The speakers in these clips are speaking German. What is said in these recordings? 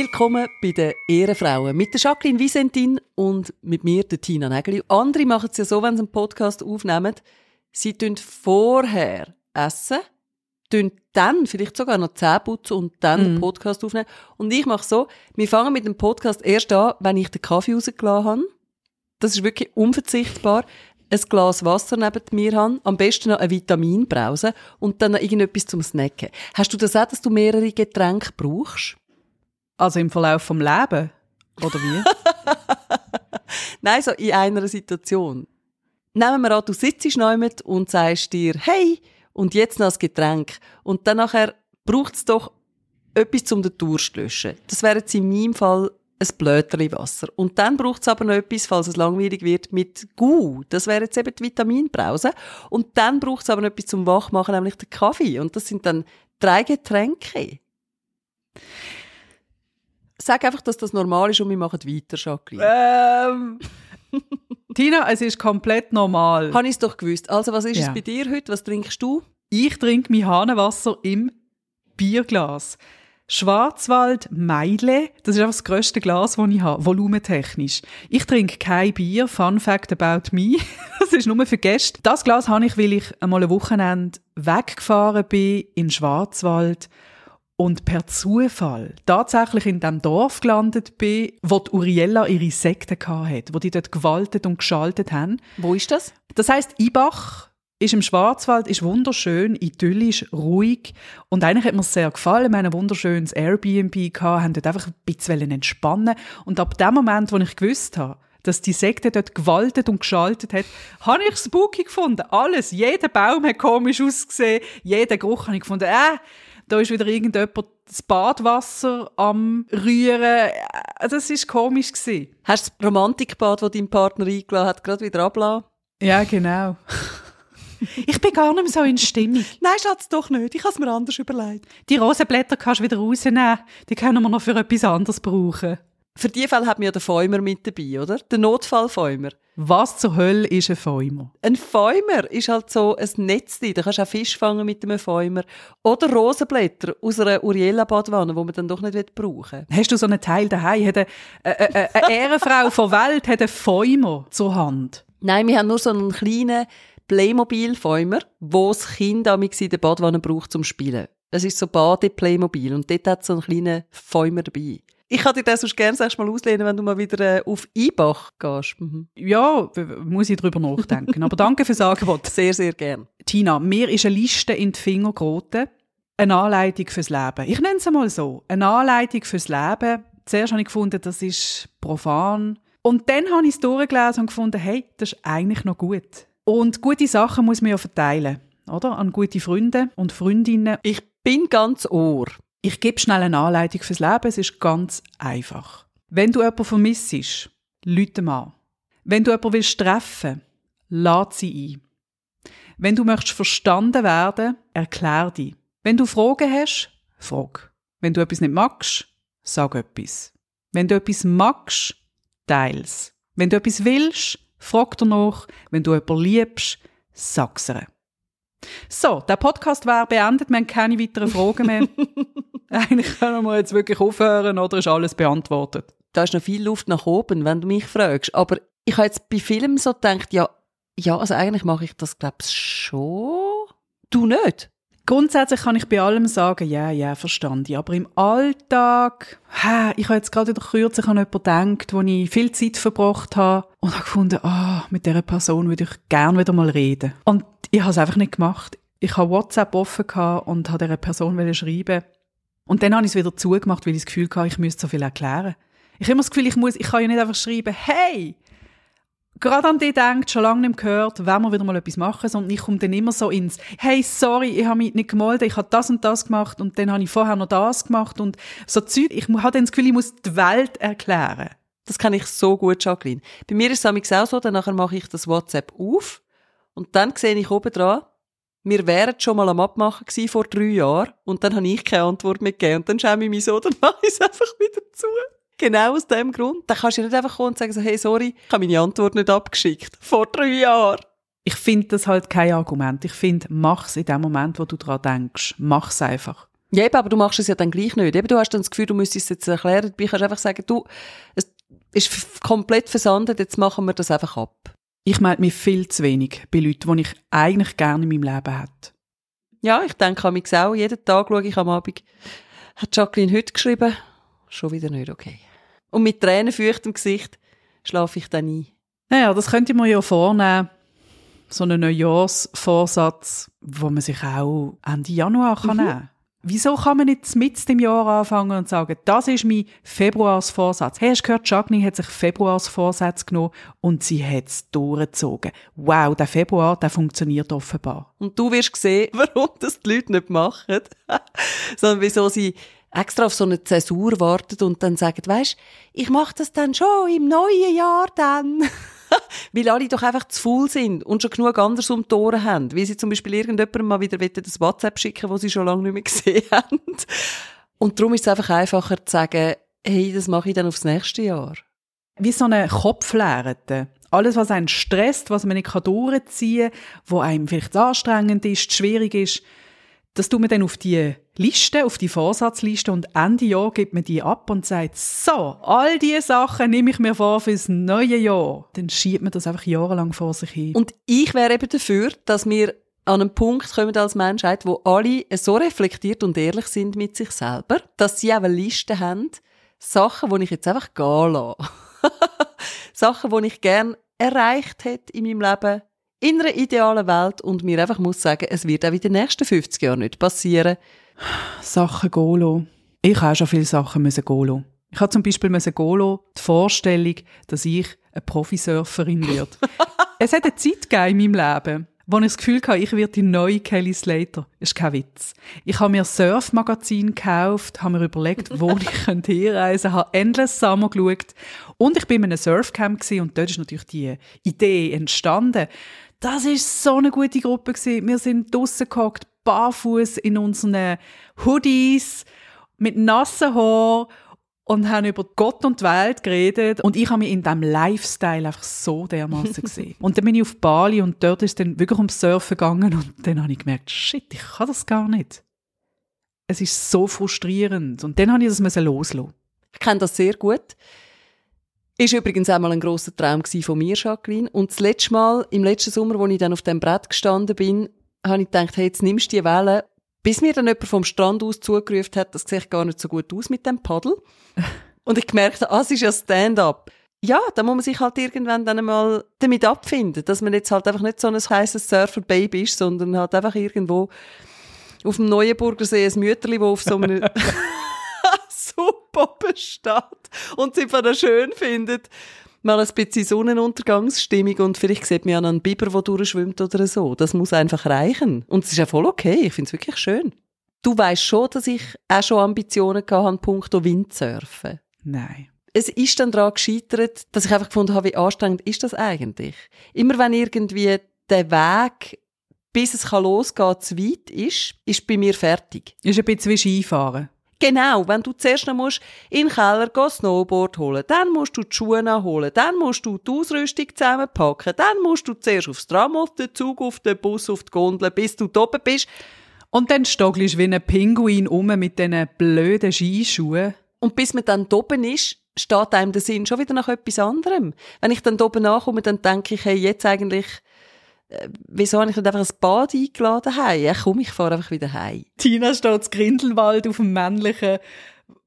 Willkommen bei den Ehrenfrauen mit der Jacqueline Visentin und mit mir, der Tina Nägeli. Andere machen es ja so, wenn sie einen Podcast aufnehmen, sie tun vorher essen, tun dann vielleicht sogar noch Zähne putzen und dann den Podcast aufnehmen. Und ich mache so, wir fangen mit dem Podcast erst an, wenn ich den Kaffee rausgelassen habe. Das ist wirklich unverzichtbar. Ein Glas Wasser neben mir haben, am besten noch eine Vitaminbrause und dann noch irgendetwas zum Snacken. Hast du das auch, dass du mehrere Getränke brauchst? Also im Verlauf vom Leben? Oder wie? Nein, so in einer Situation. Nehmen wir an, du sitzt neu und sagst dir, hey, und jetzt noch ein Getränk. Und dann nachher braucht es doch etwas, um den Durst zu löschen. Das wäre jetzt in meinem Fall ein Blöterli Wasser. Und dann braucht es aber noch etwas, falls es langweilig wird, mit Gu. Das wäre jetzt eben die Vitaminbrause. Und dann braucht es aber noch etwas zum Wachmachen, nämlich den Kaffee. Und das sind dann drei Getränke. Sag einfach, dass das normal ist und wir machen weiter, Jacqueline. ähm. Tina, es ist komplett normal. Habe ich es doch gewusst. Also, was ist Ja. es bei dir heute? Was trinkst du? Ich trinke mein Hahnenwasser im Bierglas. Schwarzwald Meile, das ist einfach das grösste Glas, das ich habe, volumentechnisch. Ich trinke kein Bier, Fun Fact about me, das ist nur für Gäste. Das Glas habe ich, weil ich einmal ein Wochenende weggefahren bin in Schwarzwald und per Zufall tatsächlich in dem Dorf gelandet bin, wo die Uriella ihre Sekte hatte, wo die dort gewaltet und geschaltet haben. Wo ist das? Das heißt, Ibach ist im Schwarzwald, ist wunderschön, idyllisch, ruhig. Und eigentlich hat mir es sehr gefallen. Wir haben ein wunderschönes Airbnb gehabt, haben dort einfach ein bisschen entspannen. Und ab dem Moment, wo ich gewusst habe, dass die Sekte dort gewaltet und geschaltet hat, habe ich spooky gefunden. Alles. Jeder Baum hat komisch ausgesehen. Jeder Geruch habe ich gefunden, äh, da ist wieder irgendjemand das Badwasser am Rühren. Das ist komisch gewesen. Hast du das Romantikbad, das dein Partner eingeladen hat, gerade wieder abgelassen? Ja, genau. ich bin gar nicht mehr so in Stimmung. Nein, Schatz, doch nicht. Ich habe es mir anders überlegt. Die Rosenblätter kannst du wieder rausnehmen. Die können wir noch für etwas anderes brauchen. Für die Fälle hat man ja den Fäumer mit dabei, oder? Der Notfallfäumer. Was zur Hölle ist ein Fäumer? Ein Fäumer ist halt so ein Netz. Da kannst du auch Fisch fangen mit einem Fäumer. Oder Rosenblätter aus einer Uriella-Badwanne, die man dann doch nicht brauchen will. Hast du so einen Teil daheim? Hat eine, eine, eine, eine Ehrenfrau von Welt hat einen Fäumer zur Hand. Nein, wir haben nur so einen kleinen Playmobil-Fäumer, wo das Kind amigs in der Badwanne braucht zum Spielen. Es ist so Bade-Playmobil und dort hat es so einen kleinen Fäumer dabei. Ich kann dir das sonst gerne sagst mal auslehnen, wenn du mal wieder äh, auf Eibach gehst. Mhm. Ja, muss ich drüber nachdenken. Aber danke fürs Angebot. Sehr, sehr gern. Tina, mir ist eine Liste in die Finger geraten. Eine Anleitung fürs Leben. Ich nenne es einmal so. Eine Anleitung fürs Leben. Zuerst habe ich gefunden, das ist profan. Und dann habe ich es durchgelesen und gefunden, hey, das ist eigentlich noch gut. Und gute Sachen muss man ja verteilen, oder? An gute Freunde und Freundinnen. Ich bin ganz ohr. Ich gebe schnell eine Anleitung fürs Leben. Es ist ganz einfach. Wenn du jemanden vermissest, lüte mal. Wenn du jemanden willst treffen, lad sie ein. Wenn du möchtest verstanden werden, erklär dich. Wenn du Fragen hast, frag. Wenn du etwas nicht magst, sag etwas. Wenn du etwas magst, teils. Wenn du etwas willst, frag danach. Wenn du jemanden liebst, sag's ihr. So, der Podcast wäre beendet. Wir haben keine weiteren Fragen mehr. Eigentlich können wir jetzt wirklich aufhören oder ist alles beantwortet? Da ist noch viel Luft nach oben, wenn du mich fragst. Aber ich habe jetzt bei Filmen so gedacht, ja, ja, also eigentlich mache ich das, glaube ich, schon. Du nicht? Grundsätzlich kann ich bei allem sagen, ja, ja, verstanden. Aber im Alltag, hä, ich habe jetzt gerade wieder kürzlich an jemanden gedacht, wo ich viel Zeit verbracht habe und habe gefunden, ah, mit dieser Person würde ich gerne wieder mal reden. Und ich habe es einfach nicht gemacht. Ich habe WhatsApp offen gehabt und habe dieser Person schreiben. Und dann habe ich es wieder zugemacht, weil ich das Gefühl hatte, ich müsste so viel erklären. Ich habe immer das Gefühl, ich muss, ich kann ja nicht einfach schreiben, hey, gerade an die denkt, schon lange nicht gehört, wenn wir wieder mal etwas machen, sondern ich komme dann immer so ins, hey, sorry, ich habe mich nicht gemeldet, ich habe das und das gemacht und dann habe ich vorher noch das gemacht und so Zeug. Ich habe dann das Gefühl, ich muss die Welt erklären. Das kann ich so gut, Jacqueline. Bei mir ist es auch so, dann nachher mache ich das WhatsApp auf und dann sehe ich oben dran, wir wären schon mal am Abmachen gewesen vor drei Jahren und dann habe ich keine Antwort mehr gegeben und dann schäme ich mich so, dann mache ich es einfach wieder zu. Genau aus dem Grund. Dann kannst du nicht einfach kommen und sagen so, hey, sorry, ich habe meine Antwort nicht abgeschickt. Vor drei Jahren. Ich finde das halt kein Argument. Ich finde, mach's in dem Moment, wo du dran denkst. Mach's einfach. Ja, eben, aber du machst es ja dann gleich nicht. Eben, du hast dann das Gefühl, du müsstest es jetzt erklären. Du kannst einfach sagen, du, es ist komplett versandet, jetzt machen wir das einfach ab. Ich melde mich viel zu wenig bei Leuten, die ich eigentlich gerne in meinem Leben hätte. Ja, ich denke an mich auch. Jeden Tag schaue ich am Abend, hat Jacqueline heute geschrieben, schon wieder nicht okay. Und mit Tränen im Gesicht schlafe ich dann ein. Naja, das könnte man ja vornehmen. So einen Neujahrsvorsatz, wo man sich auch Ende Januar kann mhm. nehmen kann. Wieso kann man nicht mit dem Jahr anfangen und sagen, das ist mein Februarsvorsatz? Hey, hast du gehört, Jacqueline hat sich Februarsvorsatz genommen und sie hat es durchgezogen. Wow, der Februar, der funktioniert offenbar. Und du wirst sehen, warum das die Leute nicht machen, sondern wieso sie extra auf so eine Zäsur warten und dann sagen, weisst, ich mache das dann schon im neuen Jahr dann. weil alle doch einfach zu faul sind und schon genug anders um die Ohren haben. Wie sie zum Beispiel irgendjemandem mal wieder das WhatsApp schicken, wo sie schon lange nicht mehr gesehen haben. Und darum ist es einfach einfacher zu sagen, hey, das mache ich dann aufs nächste Jahr. Wie so eine Kopflehrte. Alles, was einen stresst, was man nicht durchziehen kann, wo einem vielleicht anstrengend ist, schwierig ist, das tut man dann auf die Liste, auf die Vorsatzliste und Ende Jahr gibt man die ab und sagt, so, all diese Sachen nehme ich mir vor fürs neue Jahr. Dann schiebt man das einfach jahrelang vor sich hin. Und ich wäre eben dafür, dass wir an einen Punkt kommen als Menschheit, wo alle so reflektiert und ehrlich sind mit sich selber, dass sie auch eine Liste haben, Sachen, die ich jetzt einfach gehen lasse. Sachen, die ich gerne erreicht hätte in meinem Leben, in einer idealen Welt und mir einfach muss sagen, es wird auch in den nächsten 50 Jahren nicht passieren. Sachen Golo. Ich habe schon viele Sachen müssen Golo. Ich habe zum Beispiel müssen Golo die Vorstellung, dass ich eine Profisurferin werde. es hat eine Zeit gegeben in meinem Leben, wo ich das Gefühl hatte, ich werde die neue Kelly Slater. Das ist kein Witz. Ich habe mir Surfmagazin gekauft, habe mir überlegt, wo ich hinreisen könnte, habe Endless Summer geschaut und ich bin in einem Surfcamp und dort ist natürlich die Idee entstanden, das ist so eine gute Gruppe gewesen. Wir sind draussen gehockt, barfuß in unseren Hoodies, mit nassen Haaren und haben über Gott und die Welt geredet. Und ich habe mich in diesem Lifestyle einfach so dermaßen gesehen. Und dann bin ich auf Bali und dort ist dann wirklich ums Surfen gegangen und dann habe ich gemerkt, shit, ich kann das gar nicht. Es ist so frustrierend. Und dann habe ich das loslassen. Ich kenne das sehr gut. Ist übrigens einmal ein grosser Traum von mir, Jacqueline. Und das letzte Mal, im letzten Sommer, als ich dann auf dem Brett gestanden bin, habe ich gedacht, hey, jetzt nimmst du die Welle. Bis mir dann jemand vom Strand aus zugerufen hat, das sieht gar nicht so gut aus mit dem Paddel. Und ich gemerkt habe, ah, es ist ja Stand-up. Ja, da muss man sich halt irgendwann dann einmal damit abfinden, dass man jetzt halt einfach nicht so ein heißes Surfer-Baby ist, sondern halt einfach irgendwo auf dem Neuenburger See ein Mütterli, wo auf so einem super besteht und sie einfach schön findet, mal ein bisschen Sonnenuntergangsstimmung und vielleicht sieht man ja einen Biber, der durchschwimmt oder so. Das muss einfach reichen. Und es ist ja voll okay. Ich finde es wirklich schön. Du weißt schon, dass ich auch schon Ambitionen hatte, Punkt Windsurfen. Nein. Es ist dann daran gescheitert, dass ich einfach gefunden habe, wie anstrengend ist das eigentlich? Immer wenn irgendwie der Weg, bis es losgehen kann, zu weit ist, ist bei mir fertig. Ist ein bisschen wie Skifahren. Genau, wenn du zuerst noch musst in den Keller gehen, Snowboard holen, dann musst du die Schuhe holen, dann musst du die Ausrüstung zusammenpacken, dann musst du zuerst aufs Tram, auf den Zug, auf den Bus, auf die Gondel, bis du da oben bist. Und dann stoggelst du wie ein Pinguin um mit diesen blöden Skischuhen. Und bis man dann oben ist, steht einem der Sinn schon wieder nach etwas anderem. Wenn ich dann oben nachkomme, dann denke ich, hey, jetzt eigentlich wieso habe ich nicht einfach ein Bad eingeladen heim? Ja, komm, ich fahre einfach wieder heim. Tina steht in Grindelwald auf dem männlichen,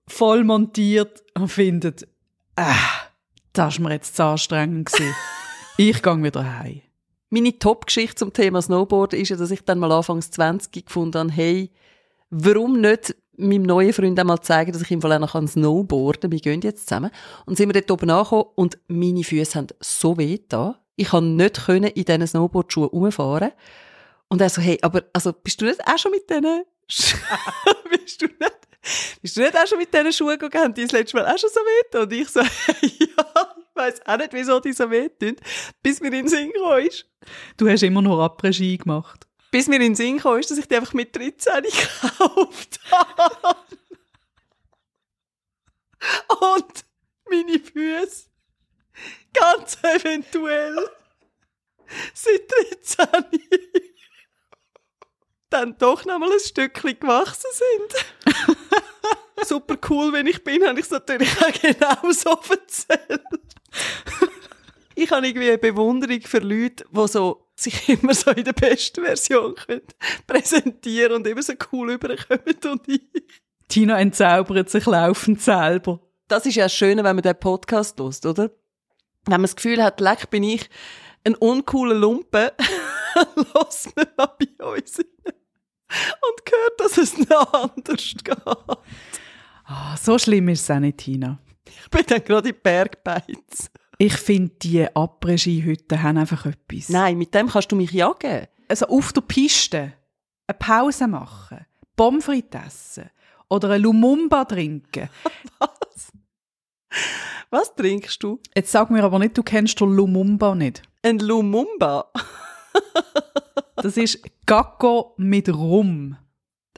voll montiert und findet, ah, das war mir jetzt zu anstrengend ich gehe wieder heim. Meine Top-Geschichte zum Thema Snowboarden ist ja, dass ich dann mal anfangs 20 gefunden habe, hey, warum nicht meinem neuen Freund einmal zeigen, dass ich ihm auch noch Snowboarden kann. Wir gehen jetzt zusammen. Und sind wir dort oben angekommen und meine Füße haben so weh da. Ich konnte nicht in diesen Snowboardschuhen rumfahren. Und er so, hey, aber, also, bist du nicht auch schon mit diesen, bist du nicht, bist du nicht auch schon mit diesen Schuhen gegangen? Haben die das letzte Mal auch schon so weh Und ich so, ja, ich weiss auch nicht, wieso die so weh tun, bis mir in den Sinn gekommen ist. Du hast immer noch Après-Ski gemacht. Bis mir in den Sinn gekommen ist, dass ich die einfach mit 13 gekauft habe. Und meine Füße Ganz eventuell. Seit 13 dann doch noch mal ein Stückchen gewachsen sind. Super cool, wenn ich bin, habe ich es natürlich auch genau so erzählt. ich habe irgendwie eine Bewunderung für Leute, die so sich immer so in der besten Version können präsentieren und immer so cool überkommen und ich. Tina entzaubert sich laufend selber. Das ist ja das Schöne, wenn man den Podcast hört, oder? Wenn man das Gefühl hat, leck bin ich ein uncooler Lumpe, los man mal bei uns rein und hört, dass es noch anders geht. Ah, so schlimm ist es auch nicht, Tina. Ich bin dann gerade in Bergbeiz. Ich finde, die Après-Ski-Hütten haben einfach etwas. Nein, mit dem kannst du mich jagen. Also auf der Piste eine Pause machen, Pommes frites essen oder eine Lumumba trinken. Was? Trinkst du? Jetzt sag mir aber nicht, du kennst den Lumumba nicht. Ein Lumumba? Das ist Gacko mit Rum.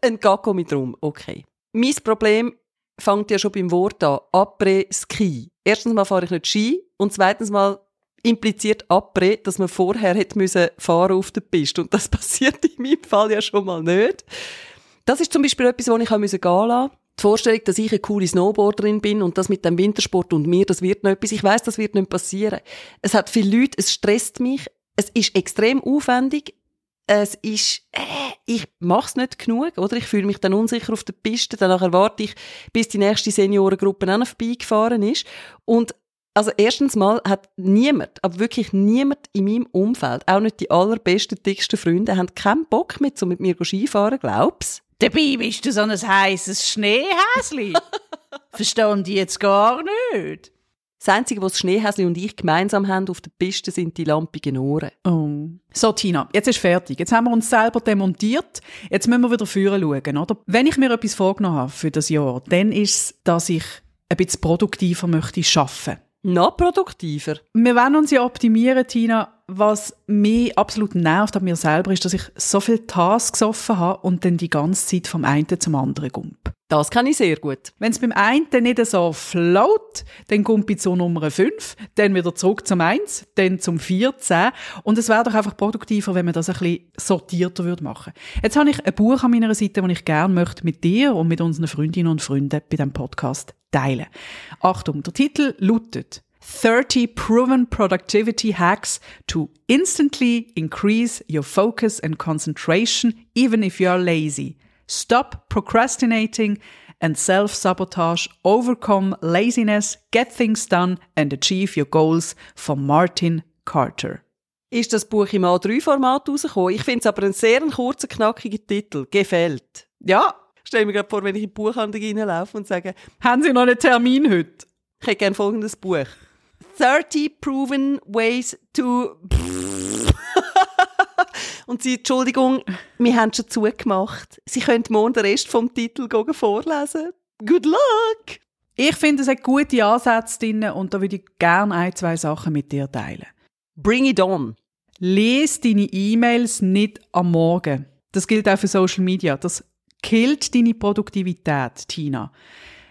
Ein Gacko mit Rum, okay. Mein Problem fängt ja schon beim Wort an. Après-Ski. Erstens mal fahre ich nicht Ski und zweitens mal impliziert Après, dass man vorher hätte müssen fahren auf der Piste. Und das passiert in meinem Fall ja schon mal nicht. Das ist zum Beispiel etwas, wo ich gehen musste Die Vorstellung, dass ich eine coole Snowboarderin bin und das mit dem Wintersport und mir, das wird noch etwas. Ich weiß, das wird nicht passieren. Es hat viele Leute, es stresst mich. Es ist extrem aufwendig es ist, äh, ich mach's nicht genug, oder? Ich fühle mich dann unsicher auf der Piste, danach erwarte ich, bis die nächste Seniorengruppe noch vorbeigefahren ist. Und also erstens mal hat niemand, aber wirklich niemand in meinem Umfeld, auch nicht die allerbesten, dicksten Freunde, haben keinen Bock mit, so mit mir Skifahren, glaub's? Dabei bist du so ein heißes Schneehäsli. Verstehen die jetzt gar nicht. Das Einzige, was Schneehäsli und ich gemeinsam haben auf der Piste, sind die lampigen Ohren. Oh. So, Tina, jetzt ist fertig. Jetzt haben wir uns selber demontiert. Jetzt müssen wir wieder führen schauen, oder? Wenn ich mir etwas vorgenommen habe für das Jahr, dann ist es, dass ich ein bisschen produktiver möchte arbeiten. Noch produktiver? Wir wollen uns ja optimieren, Tina. Was mich absolut nervt an mir selber, ist, dass ich so viele Tasks offen habe und dann die ganze Zeit vom einen zum anderen gump. Das kann ich sehr gut. Wenn es beim einen nicht so float, dann kommt ich zur Nummer 5, dann wieder zurück zum 1, dann zum 14. Und es wäre doch einfach produktiver, wenn man das ein bisschen sortierter würde machen Jetzt habe ich ein Buch an meiner Seite, das ich gerne möchte mit dir und mit unseren Freundinnen und Freunden bei diesem Podcast teilen. Achtung, der Titel lautet 30 proven productivity hacks to instantly increase your focus and concentration even if you are lazy. Stop procrastinating and self-sabotage, overcome laziness, get things done and achieve your goals von Martin Carter. Ist das Buch im A3-Format rausgekommen? Ich finde es aber einen sehr kurzen, knackigen Titel. Gefällt. Ja. Stell mir gerade vor, wenn ich in die Buchhandlung reinlaufe und sage, haben Sie noch einen Termin heute? Ich hätte gerne folgendes Buch. 30 proven ways to... Und sie, Entschuldigung, wir haben schon zugemacht. Sie können morgen den Rest vom Titel vorlesen. Good luck! Ich finde, es hat gute Ansätze drin und da würde ich gerne ein, zwei Sachen mit dir teilen. Bring it on! Lies deine E-Mails nicht am Morgen. Das gilt auch für Social Media. Das killt deine Produktivität, Tina.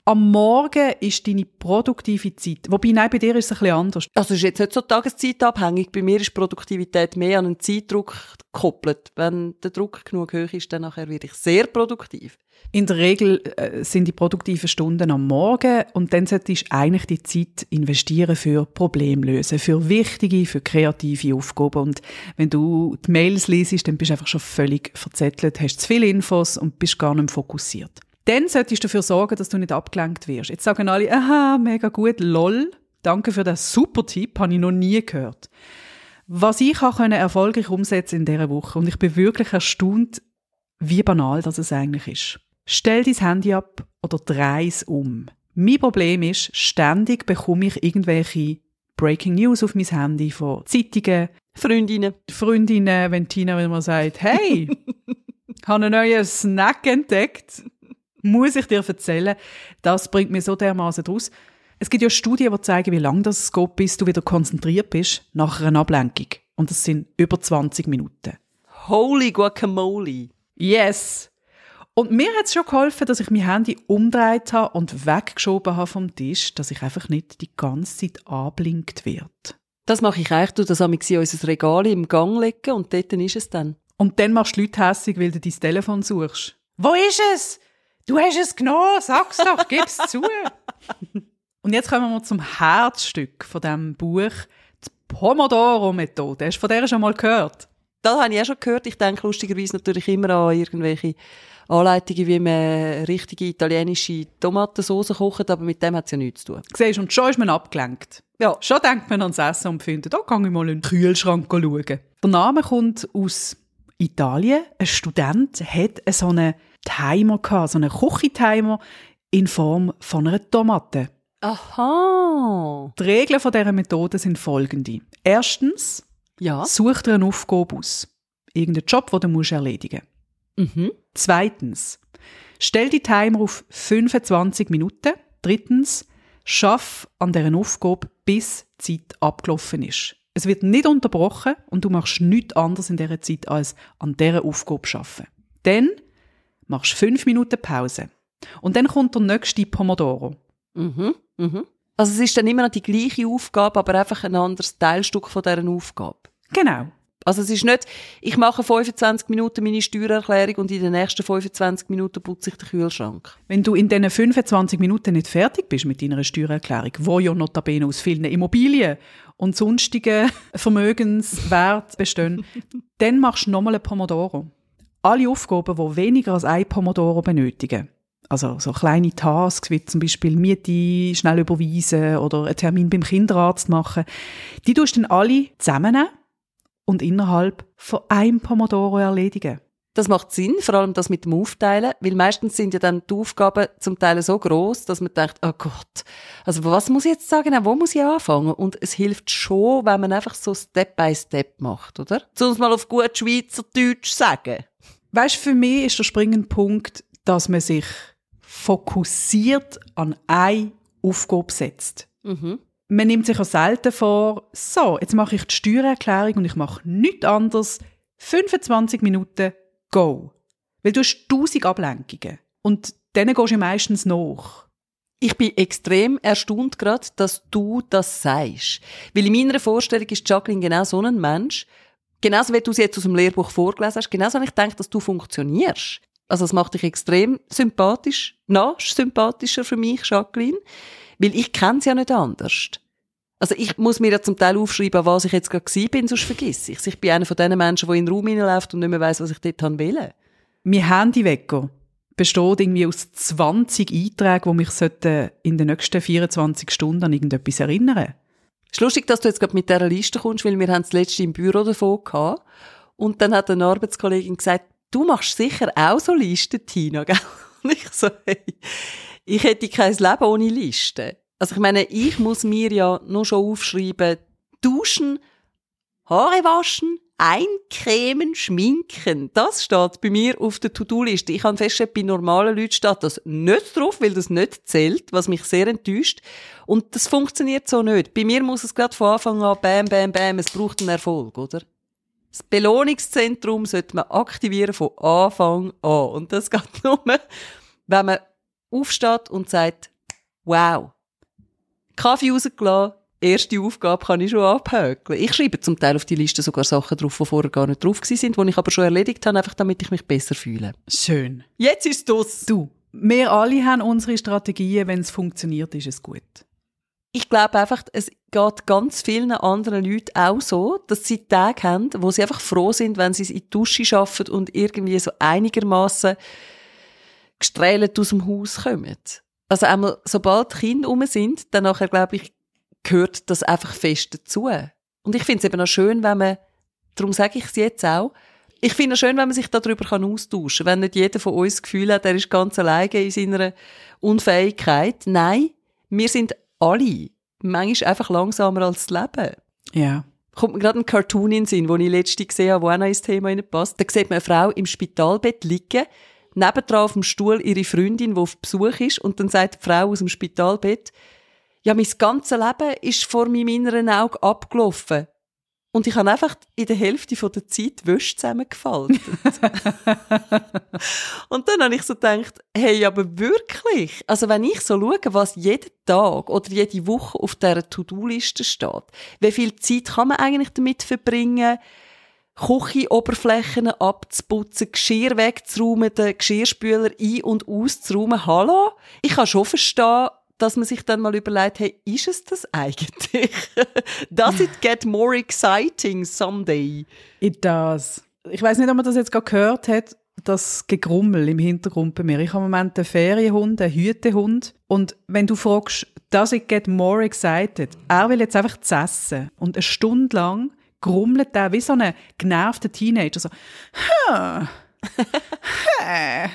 Am Morgen ist deine produktive Zeit. Wobei, nein, bei dir ist es ein bisschen anders. Also, es ist jetzt nicht so tageszeitabhängig. Bei mir ist Produktivität mehr an einen Zeitdruck gekoppelt. Wenn der Druck genug hoch ist, dann nachher werde ich sehr produktiv. In der Regel äh, sind die produktiven Stunden am Morgen und dann solltest du eigentlich die Zeit investieren für Problemlösen, für wichtige, für kreative Aufgaben. Und wenn du die Mails liest, dann bist du einfach schon völlig verzettelt, hast zu viele Infos und bist gar nicht mehr fokussiert. Dann solltest du dafür sorgen, dass du nicht abgelenkt wirst. Jetzt sagen alle, aha, mega gut, lol, danke für den super Tipp, habe ich noch nie gehört. Was ich auch erfolgreich umsetzen in dieser Woche und ich bin wirklich erstaunt, wie banal das es eigentlich ist. Stell dein Handy ab oder dreh es um. Mein Problem ist, ständig bekomme ich irgendwelche Breaking News auf mein Handy von Zeitungen, Freundinnen. Freundinnen, wenn Tina immer sagt, hey, habe einen neuen Snack entdeckt muss ich dir erzählen, das bringt mir so dermaßen raus. Es gibt ja Studien, die zeigen, wie lange das geht, bis du wieder konzentriert bist nach einer Ablenkung. Und das sind über 20 Minuten. Holy guacamole. Yes. Und mir hat es schon geholfen, dass ich mein Handy umdreht habe und weggeschoben habe vom Tisch, dass ich einfach nicht die ganze Zeit ablinkt wird. Das mache ich eigentlich, du das in unser Regal im Gang legen und dort ist es dann. Und dann machst du Leute hässig, weil du dein Telefon suchst. Wo ist es? Du hast es genommen, sag's doch, gib's zu. Und jetzt kommen wir zum Herzstück von diesem Buch, die Pomodoro-Methode. Hast du von der schon mal gehört? Das habe ich auch schon gehört. Ich denke lustigerweise natürlich immer an irgendwelche Anleitungen, wie man richtige italienische Tomatensauce kocht, aber mit dem hat es ja nichts zu tun. Siehst und schon ist man abgelenkt. Ja. Schon denkt man ans Essen und findet, da kann ich mal in den Kühlschrank schauen. Der Name kommt aus Italien. Ein Student hat so einen Timer gehabt, so einen Küchentimer in Form von einer Tomate. Aha. Die Regeln von dieser Methode sind folgende. Erstens, Ja. such dir eine Aufgabe aus. Irgendeinen Job, den du musst erledigen Mhm. Zweitens, stell die Timer auf 25 Minuten. Drittens, schaff an dieser Aufgabe, bis die Zeit abgelaufen ist. Es wird nicht unterbrochen und du machst nichts anderes in dieser Zeit, als an dieser Aufgabe arbeiten. Dann machst fünf Minuten Pause. Und dann kommt der nächste Pomodoro. Mhm. Mhm. Also es ist dann immer noch die gleiche Aufgabe, aber einfach ein anderes Teilstück von dieser Aufgabe. Genau. Also es ist nicht, ich mache 25 Minuten meine Steuererklärung und in den nächsten 25 Minuten putze ich den Kühlschrank. Wenn du in diesen 25 Minuten nicht fertig bist mit deiner Steuererklärung, wo ja notabene aus vielen Immobilien und sonstigen Vermögenswert bestehen, dann machst du nochmal ein Pomodoro. Alle Aufgaben, die weniger als ein Pomodoro benötigen, also so kleine Tasks wie zum Beispiel Miete schnell überweisen oder einen Termin beim Kinderarzt machen, die tust du dann alle zusammennehmen und innerhalb von einem Pomodoro erledigen. Das macht Sinn, vor allem das mit dem Aufteilen, weil meistens sind ja dann die Aufgaben zum Teil so groß, dass man denkt, oh Gott, also was muss ich jetzt sagen, wo muss ich anfangen? Und es hilft schon, wenn man einfach so Step by Step macht, oder? Zu uns mal auf gut Schweizerdeutsch sagen. Weißt, für mich ist der springende Punkt, dass man sich fokussiert an eine Aufgabe setzt. Mhm. Man nimmt sich auch selten vor, so, jetzt mache ich die Steuererklärung und ich mache nichts anderes. 25 Minuten, go. Weil du hast tausend Ablenkungen. Und denen gehst du meistens nach. Ich bin extrem erstaunt gerade, dass du das sagst. Weil in meiner Vorstellung ist Jacqueline genau so ein Mensch, genauso wie du es jetzt aus dem Lehrbuch vorgelesen hast, genauso wie ich denke, dass du funktionierst. Also das macht dich extrem sympathisch, noch sympathischer für mich, Jacqueline, weil ich kenne es ja nicht anders. Also ich muss mir ja zum Teil aufschreiben, was ich jetzt gerade gewesen bin, sonst vergiss ich Ich bin einer von diesen Menschen, der in den Raum hineinläuft und nicht mehr weiss, was ich dort haben will. Mein Handywecker besteht irgendwie aus 20 Einträgen, die mich sollten in den nächsten 24 Stunden an irgendetwas erinnern Es ist lustig, dass du jetzt gerade mit dieser Liste kommst, weil wir haben das letzte im Büro davon gehabt. Und dann hat eine Arbeitskollegin gesagt, du machst sicher auch so Listen, Tina, gell? Und ich so, hey, ich hätte kein Leben ohne Listen. Also ich meine, ich muss mir ja nur schon aufschreiben, duschen, Haare waschen, eincremen, schminken. Das steht bei mir auf der To-Do-Liste. Ich habe festgestellt, bei normalen Leuten steht das nicht drauf, weil das nicht zählt, was mich sehr enttäuscht. Und das funktioniert so nicht. Bei mir muss es gerade von Anfang an bam, bam, bam, es braucht einen Erfolg, oder? Das Belohnungszentrum sollte man aktivieren von Anfang an. Und das geht nur, wenn man aufsteht und sagt, wow, Kaffee rausgelassen, erste Aufgabe kann ich schon abhökeln. Ich schreibe zum Teil auf die Liste sogar Sachen drauf, die vorher gar nicht drauf sind, die ich aber schon erledigt habe, einfach damit ich mich besser fühle. Schön. Jetzt ist das. Du, wir alle haben unsere Strategien. Wenn es funktioniert, ist es gut. Ich glaube einfach, es geht ganz vielen anderen Leuten auch so, dass sie Tage haben, wo sie einfach froh sind, wenn sie in die Dusche schaffen und irgendwie so einigermaßen gestrählt aus dem Haus kommen. Also einmal, sobald die Kinder rum sind, dann nachher, glaube ich, gehört das einfach fest dazu. Und ich finde es eben auch schön, wenn man, darum sage ich es jetzt auch, ich finde es schön, wenn man sich darüber kann austauschen kann. Wenn nicht jeder von uns das Gefühl hat, er ist ganz alleine in seiner Unfähigkeit. Nein, wir sind alle manchmal einfach langsamer als das Leben. Ja. Kommt mir gerade ein Cartoon in den Sinn, den ich letztens gesehen habe, wo auch noch ins Thema passt. Da sieht man eine Frau im Spitalbett liegen, nebendran auf dem Stuhl ihre Freundin, die auf Besuch ist, und dann sagt die Frau aus dem Spitalbett, ja, mein ganzes Leben ist vor meinem inneren Auge abgelaufen. Und ich habe einfach in der Hälfte von der Zeit Wäsche zusammengefaltet. und dann habe ich so gedacht, hey, aber wirklich? Also wenn ich so schaue, was jeden Tag oder jede Woche auf dieser To-Do-Liste steht, wie viel Zeit kann man eigentlich damit verbringen, Küchenoberflächen abzuputzen, Geschirr wegzuräumen, den Geschirrspüler ein- und auszuräumen. Hallo? Ich kann schon verstehen, dass man sich dann mal überlegt, hey, ist es das eigentlich? Does it get more exciting someday? It does. Ich weiß nicht, ob man das jetzt gerade gehört hat, das Gegrummel im Hintergrund bei mir. Ich habe im Moment einen Ferienhund, einen Hütehund. Und wenn du fragst, does it get more excited? Er will jetzt einfach zu essen. Und eine Stunde lang grummelt er wie so ein genervter Teenager. So, huh.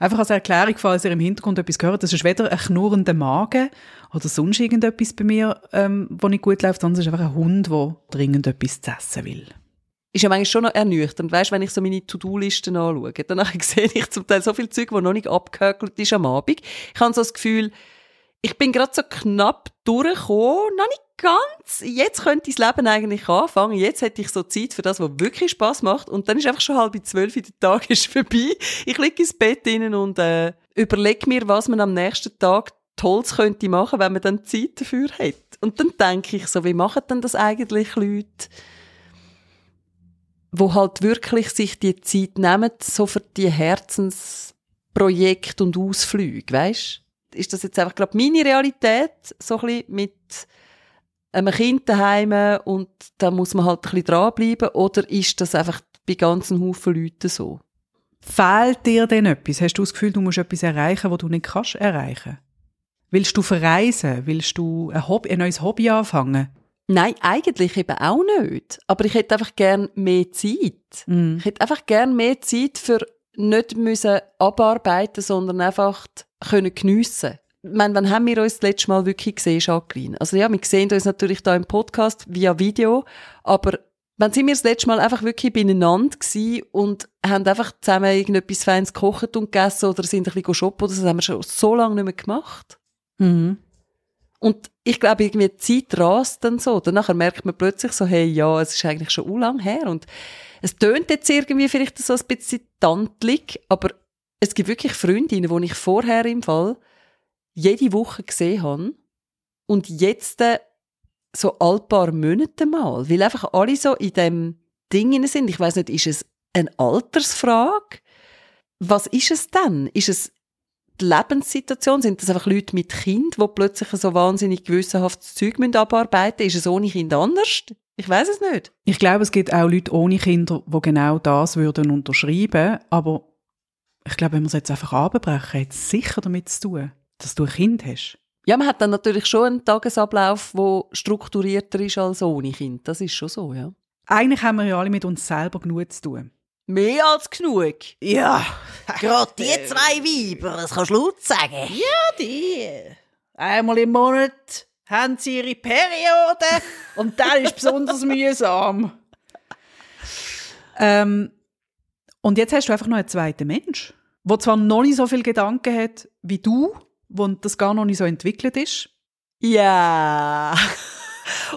Einfach als Erklärung, falls ihr im Hintergrund etwas gehört, das ist weder ein knurrender Magen oder sonst irgendetwas bei mir, ähm, wo nicht gut läuft, sondern es ist einfach ein Hund, der dringend etwas zu essen will. Ist ja manchmal schon noch ernüchternd. Weißt, wenn ich so meine To-Do-Listen anschaue, dann sehe ich zum Teil so viel Zeug, das noch nicht abgehökelt ist am Abend. Ich habe so das Gefühl, ich bin gerade so knapp durchgekommen, noch nicht ganz. Jetzt könnte das Leben eigentlich anfangen. Jetzt hätte ich so Zeit für das, was wirklich Spaß macht. Und dann ist einfach schon halb zwölf, der Tag ist vorbei. Ich liege ins Bett innen und äh, überlege mir, was man am nächsten Tag Tolles könnte machen, wenn man dann Zeit dafür hat. Und dann denke ich so, wie machen denn das eigentlich Leute, wo halt wirklich sich die Zeit nehmen, so für die Herzensprojekte und Ausflüge, weißt? Ist das jetzt einfach, glaube meine Realität, so ein bisschen mit einem Kind daheim und da muss man halt ein bisschen dranbleiben oder ist das einfach bei ganzen Haufen Leuten so? Fehlt dir denn etwas? Hast du das Gefühl, du musst etwas erreichen, was du nicht kannst erreichen? Willst du verreisen? Willst du ein, Hobby, ein neues Hobby anfangen? Nein, eigentlich eben auch nicht. Aber ich hätte einfach gern mehr Zeit. Mm. Ich hätte einfach gern mehr Zeit für nicht müssen abarbeiten, sondern einfach können geniessen. Ich meine, wann haben wir uns das letzte Mal wirklich gesehen, Jacqueline? Also ja, wir sehen uns natürlich da im Podcast via Video, aber wann sind wir das letzte Mal einfach wirklich beieinander gewesen und haben einfach zusammen irgendetwas Feines gekocht und gegessen oder sind ein bisschen shoppen oder das haben wir schon so lange nicht mehr gemacht. Mhm. Und ich glaube, irgendwie die Zeit rast dann so. Danach merkt man plötzlich so, hey, ja, es ist eigentlich schon lang her. Und es tönt jetzt irgendwie vielleicht so ein bisschen tantlig, aber es gibt wirklich Freundinnen, die ich vorher im Fall jede Woche gesehen habe und jetzt äh, so all paar Monate mal, weil einfach alle so in dem Ding sind. Ich weiß nicht, ist es eine Altersfrage? Was ist es denn? Ist es die Lebenssituation? Sind das einfach Leute mit Kind, die plötzlich so wahnsinnig gewissenhaftes Zeug müssen abarbeiten müssen? Ist es ohne Kind anders? Ich weiß es nicht. Ich glaube, es gibt auch Leute ohne Kinder, die genau das würden unterschreiben. Aber ich glaube, wenn wir es jetzt einfach abbrechen, hat es sicher damit zu tun, dass du ein Kind hast. Ja, man hat dann natürlich schon einen Tagesablauf, der strukturierter ist als ohne Kind. Das ist schon so, ja. Eigentlich haben wir ja alle mit uns selber genug zu tun. Mehr als genug. Ja, gerade die zwei Weiber, das kannst du laut sagen. Ja, die. Einmal im Monat haben sie ihre Periode und dann ist besonders mühsam. Ähm, und jetzt hast du einfach noch einen zweiten Mensch, der zwar noch nicht so viel Gedanken hat wie du, wo das gar noch nicht so entwickelt ist. Ja.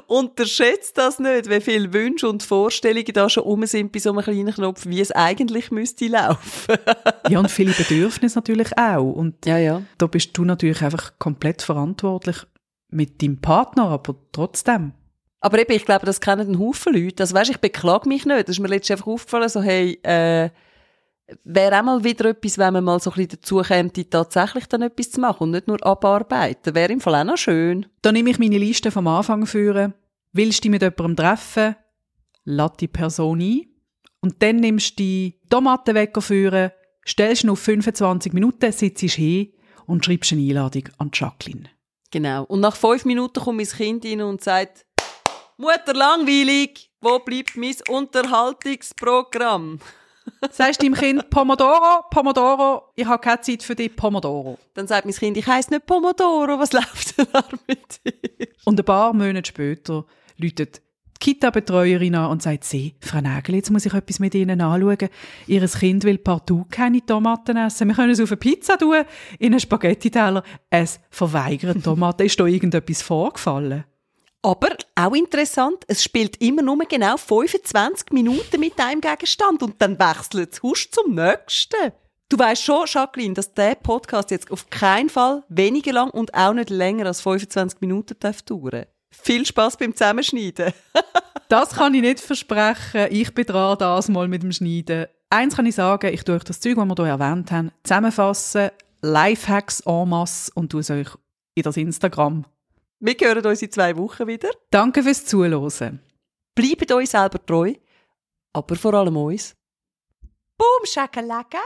Unterschätzt das nicht, wie viele Wünsche und Vorstellungen da schon um sind bei so einem kleinen Knopf, wie es eigentlich müsste laufen. Ja, und viele Bedürfnisse natürlich auch. Und ja, ja. da bist du natürlich einfach komplett verantwortlich mit deinem Partner, aber trotzdem. Aber eben, ich glaube, das kennen einen Haufen Leute. Also weißt, ich beklage mich nicht. Das ist mir letztens einfach aufgefallen, so hey, äh, wäre auch mal wieder etwas, wenn man mal so ein bisschen dazu käme, tatsächlich dann etwas zu machen und nicht nur abarbeiten. Wäre im Fall auch noch schön. Da nehme ich meine Liste vom Anfang führen. Willst du dich mit jemandem treffen? Lass die Person ein. Und dann nimmst du die Tomatenwecker führen, stellst ihn auf 25 Minuten, sitzt hin und schreibst eine Einladung an Jacqueline. Genau. Und nach fünf Minuten kommt mein Kind rein und sagt, Mutter, langweilig, wo bleibt mein Unterhaltungsprogramm? Sagst deinem Kind Pomodoro, Pomodoro, ich habe keine Zeit für dich, Pomodoro. Dann sagt mein Kind, ich heiße nicht Pomodoro, was läuft denn da mit dir? Und ein paar Monate später läutet die Kita-Betreuerin an und sagt, sie, Frau Nägel, jetzt muss ich etwas mit Ihnen anschauen. Ihr Kind will partout keine Tomaten essen. Wir können es auf eine Pizza tun, in einen Spaghetti-Teller. Es verweigert Tomaten. Ist da irgendetwas vorgefallen? Aber auch interessant, es spielt immer nur genau 25 Minuten mit einem Gegenstand und dann wechselt es husch zum nächsten. Du weißt schon, Jacqueline, dass der Podcast jetzt auf keinen Fall weniger lang und auch nicht länger als 25 Minuten darf. Viel Spaß beim Zusammenschneiden. Das kann ich nicht versprechen. Ich bin dran, das mal mit dem Schneiden. Eins kann ich sagen, ich tue euch das Zeug, das wir hier erwähnt haben, zusammenfassen, Lifehacks en masse und tue es euch in das Instagram. Wir hören uns in zwei Wochen wieder. Danke fürs Zuhören. Bleibt euch selber treu, aber vor allem uns. Boom, Schakalaka!